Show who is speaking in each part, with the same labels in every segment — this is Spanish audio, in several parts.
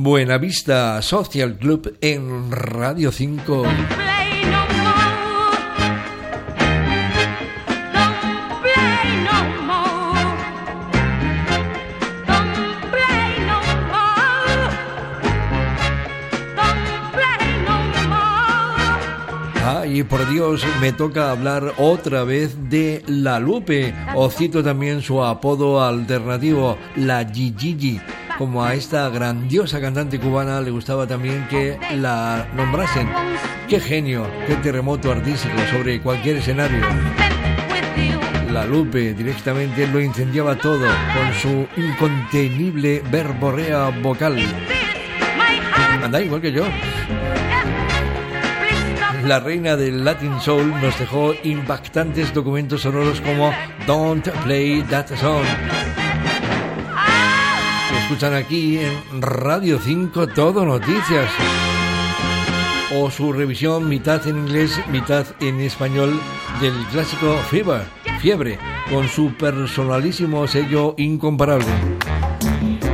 Speaker 1: Buenavista Social Club en Radio 5. y por Dios me toca hablar otra vez de La Lupe, o cito también su apodo alternativo, la Gigi. Como a esta grandiosa cantante cubana le gustaba también que la nombrasen. Qué genio, qué terremoto artístico sobre cualquier escenario. La Lupe directamente lo incendiaba todo con su incontenible verborrea vocal. Anda igual que yo la reina del Latin Soul nos dejó impactantes documentos sonoros como Don't Play That Song. Escuchan aquí en Radio 5 Todo Noticias. O su revisión mitad en inglés, mitad en español del clásico Fever, Fiebre, con su personalísimo sello incomparable.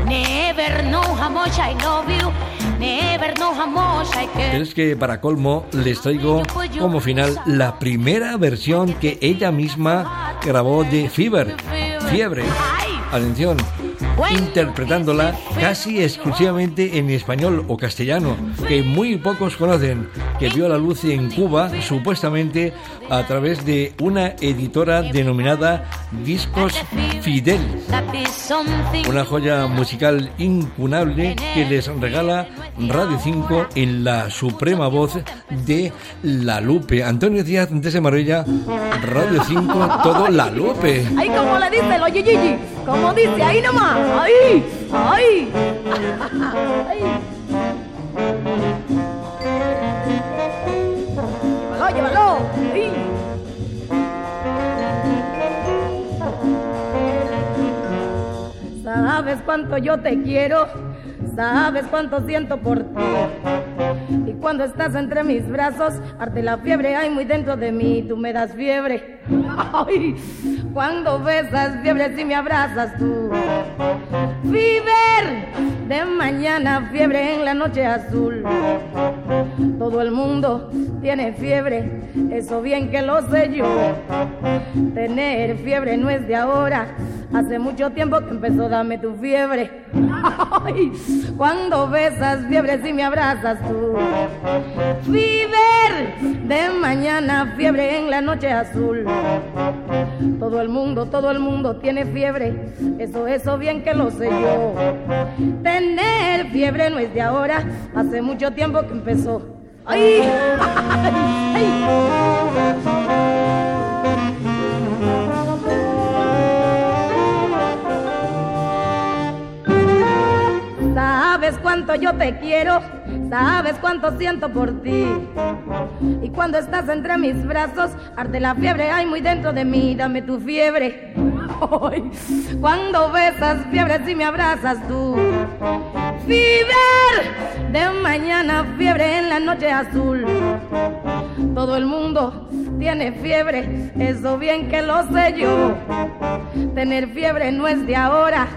Speaker 1: Never know how much I love you. Es que para colmo les traigo como final la primera versión que ella misma grabó de Fever, Fiebre. Atención, interpretándola casi exclusivamente en español o castellano, que muy pocos conocen, que vio la luz en Cuba supuestamente a través de una editora denominada Discos Fidel, una joya musical incunable que les regala Radio 5 en la suprema voz de La Lupe. Antonio Díaz de Maravilla, Radio 5, todo La Lupe.
Speaker 2: Ay, como le dice lo Gigi, como dice, ahí nomás, ahí, ahí. ay. Llévalo, llévalo. Sabes cuánto yo te quiero sabes cuánto siento por ti. Y cuando estás entre mis brazos, arde la fiebre, hay muy dentro de mí, tú me das fiebre. Ay, cuando besas fiebre si me abrazas tú. Fever, de mañana fiebre en la noche azul. Todo el mundo tiene fiebre, eso bien que lo sé yo. Tener fiebre no es de ahora, hace mucho tiempo que empezó, dame tu fiebre. Ay, cuando besas fiebre si me abrazas tú. Fever, de mañana fiebre en la noche azul. Todo el mundo, todo el mundo tiene fiebre, eso, eso bien que lo sé yo. Tener fiebre no es de ahora, hace mucho tiempo que empezó. ¡Ay! ¡Ay! Sabes yo te quiero, sabes cuánto siento por ti. Y cuando estás entre mis brazos, arde la fiebre, hay muy dentro de mí, dame tu fiebre. cuando besas fiebre, si me abrazas tú. Fever, de mañana fiebre en la noche azul. Todo el mundo tiene fiebre, eso bien que lo sé yo. Tener fiebre no es de ahora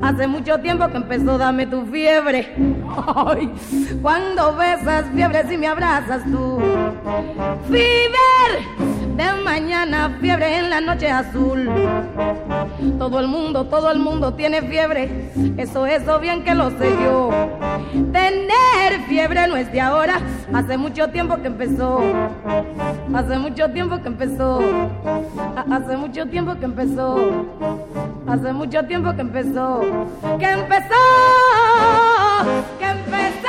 Speaker 2: Hace mucho tiempo que empezó, dame tu fiebre. Ay, cuando besas fiebre si me abrazas tú. Fever, de mañana fiebre en la noche azul. Todo el mundo, todo el mundo tiene fiebre. Eso, eso bien que lo sé yo. Tener fiebre no es de ahora, hace mucho tiempo que empezó. Hace mucho tiempo que empezó. Hace mucho tiempo que empezó. Hace mucho tiempo que empezó. Que empezó. Que empezó.